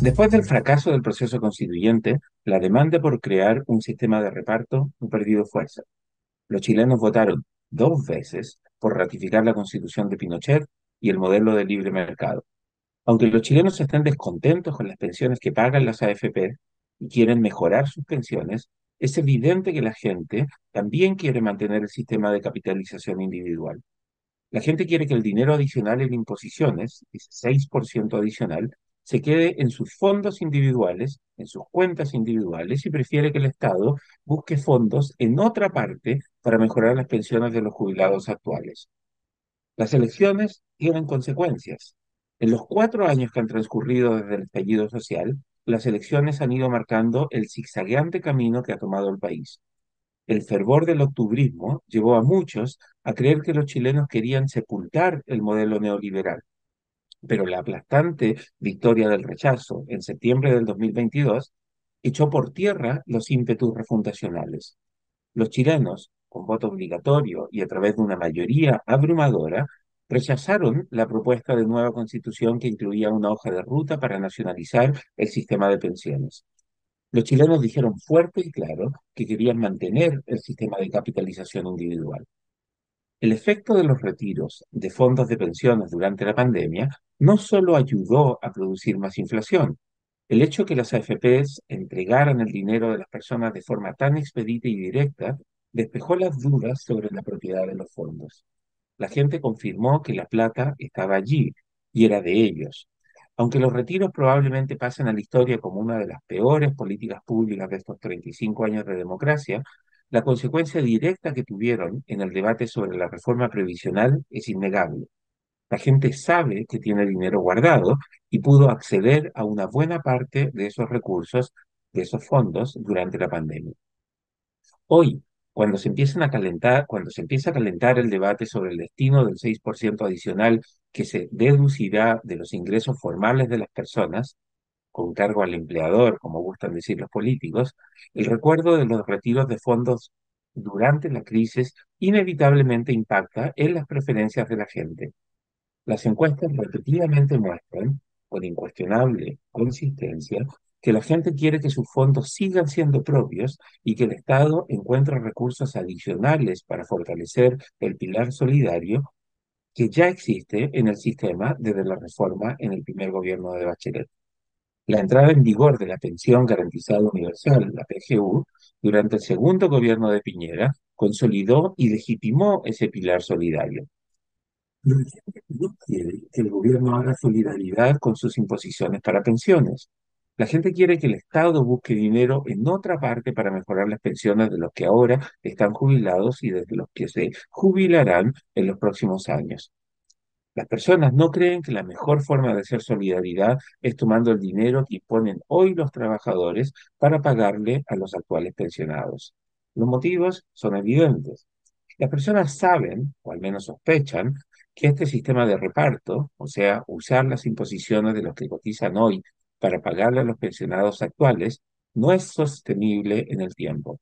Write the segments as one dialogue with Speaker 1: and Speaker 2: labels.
Speaker 1: Después del fracaso del proceso constituyente, la demanda por crear un sistema de reparto ha perdido fuerza. Los chilenos votaron dos veces por ratificar la constitución de Pinochet y el modelo de libre mercado. Aunque los chilenos estén descontentos con las pensiones que pagan las AFP y quieren mejorar sus pensiones, es evidente que la gente también quiere mantener el sistema de capitalización individual. La gente quiere que el dinero adicional en imposiciones, ese 6% adicional, se quede en sus fondos individuales, en sus cuentas individuales, y prefiere que el Estado busque fondos en otra parte para mejorar las pensiones de los jubilados actuales. Las elecciones tienen consecuencias. En los cuatro años que han transcurrido desde el estallido social, las elecciones han ido marcando el zigzagueante camino que ha tomado el país. El fervor del octubrismo llevó a muchos a creer que los chilenos querían sepultar el modelo neoliberal pero la aplastante victoria del rechazo en septiembre del 2022 echó por tierra los ímpetus refundacionales. Los chilenos, con voto obligatorio y a través de una mayoría abrumadora, rechazaron la propuesta de nueva constitución que incluía una hoja de ruta para nacionalizar el sistema de pensiones. Los chilenos dijeron fuerte y claro que querían mantener el sistema de capitalización individual. El efecto de los retiros de fondos de pensiones durante la pandemia no solo ayudó a producir más inflación, el hecho que las AFPs entregaran el dinero de las personas de forma tan expedita y directa despejó las dudas sobre la propiedad de los fondos. La gente confirmó que la plata estaba allí y era de ellos. Aunque los retiros probablemente pasen a la historia como una de las peores políticas públicas de estos 35 años de democracia, la consecuencia directa que tuvieron en el debate sobre la reforma previsional es innegable. La gente sabe que tiene dinero guardado y pudo acceder a una buena parte de esos recursos, de esos fondos, durante la pandemia. Hoy, cuando se a calentar, cuando se empieza a calentar el debate sobre el destino del 6% adicional que se deducirá de los ingresos formales de las personas, con cargo al empleador, como gustan decir los políticos, el recuerdo de los retiros de fondos durante la crisis inevitablemente impacta en las preferencias de la gente. Las encuestas repetidamente muestran, con incuestionable consistencia, que la gente quiere que sus fondos sigan siendo propios y que el Estado encuentre recursos adicionales para fortalecer el pilar solidario que ya existe en el sistema desde la reforma en el primer gobierno de Bachelet. La entrada en vigor de la Pensión Garantizada Universal, la PGU, durante el segundo gobierno de Piñera, consolidó y legitimó ese pilar solidario. Pero no quiere que el gobierno haga solidaridad con sus imposiciones para pensiones. La gente quiere que el Estado busque dinero en otra parte para mejorar las pensiones de los que ahora están jubilados y de los que se jubilarán en los próximos años. Las personas no creen que la mejor forma de hacer solidaridad es tomando el dinero que imponen hoy los trabajadores para pagarle a los actuales pensionados. Los motivos son evidentes. Las personas saben, o al menos sospechan, que este sistema de reparto, o sea, usar las imposiciones de los que cotizan hoy para pagarle a los pensionados actuales, no es sostenible en el tiempo.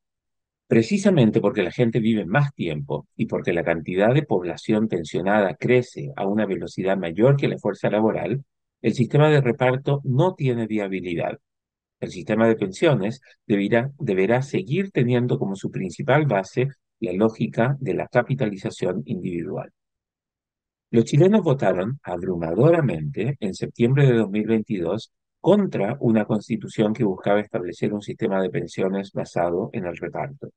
Speaker 1: Precisamente porque la gente vive más tiempo y porque la cantidad de población pensionada crece a una velocidad mayor que la fuerza laboral, el sistema de reparto no tiene viabilidad. El sistema de pensiones deberá, seguir teniendo como su principal base la lógica de la capitalización individual. Los chilenos votaron abrumadoramente en septiembre de 2022 contra una constitución que buscaba establecer un sistema de pensiones basado en el reparto.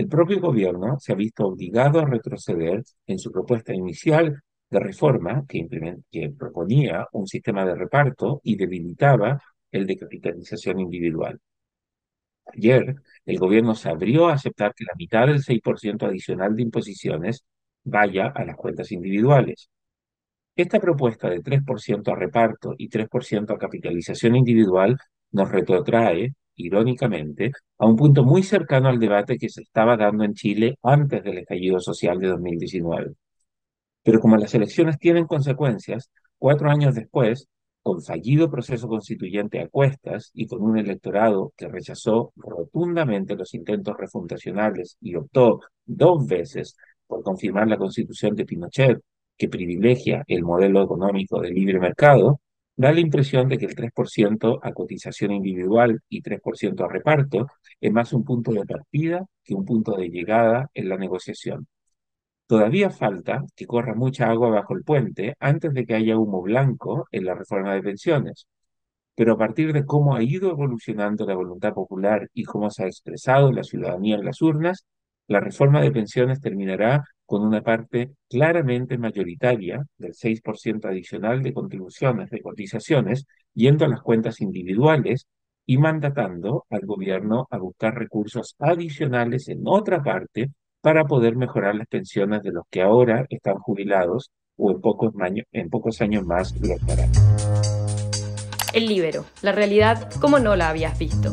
Speaker 1: El propio gobierno se ha visto obligado a retroceder en su propuesta inicial de reforma que, proponía un sistema de reparto y debilitaba el de capitalización individual. Ayer, el gobierno se abrió a aceptar que la mitad del 6% adicional de imposiciones vaya a las cuentas individuales. Esta propuesta de 3% a reparto y 3% a capitalización individual nos retrotrae, irónicamente, a un punto muy cercano al debate que se estaba dando en Chile antes del estallido social de 2019. Pero como las elecciones tienen consecuencias, cuatro años después, con fallido proceso constituyente a cuestas y con un electorado que rechazó rotundamente los intentos refundacionales y optó dos veces por confirmar la constitución de Pinochet que privilegia el modelo económico de libre mercado, Da la impresión de que el 3% a cotización individual y 3% a reparto es más un punto de partida que un punto de llegada en la negociación. Todavía falta que corra mucha agua bajo el puente antes de que haya humo blanco en la reforma de pensiones. Pero a partir de cómo ha ido evolucionando la voluntad popular y cómo se ha expresado la ciudadanía en las urnas, la reforma de pensiones terminará con una parte claramente mayoritaria del 6% adicional de contribuciones, de cotizaciones, yendo a las cuentas individuales y mandatando al gobierno a buscar recursos adicionales en otra parte para poder mejorar las pensiones de los que ahora están jubilados o en pocos, años, en pocos años más lo estarán.
Speaker 2: El libero, la realidad como no la habías visto.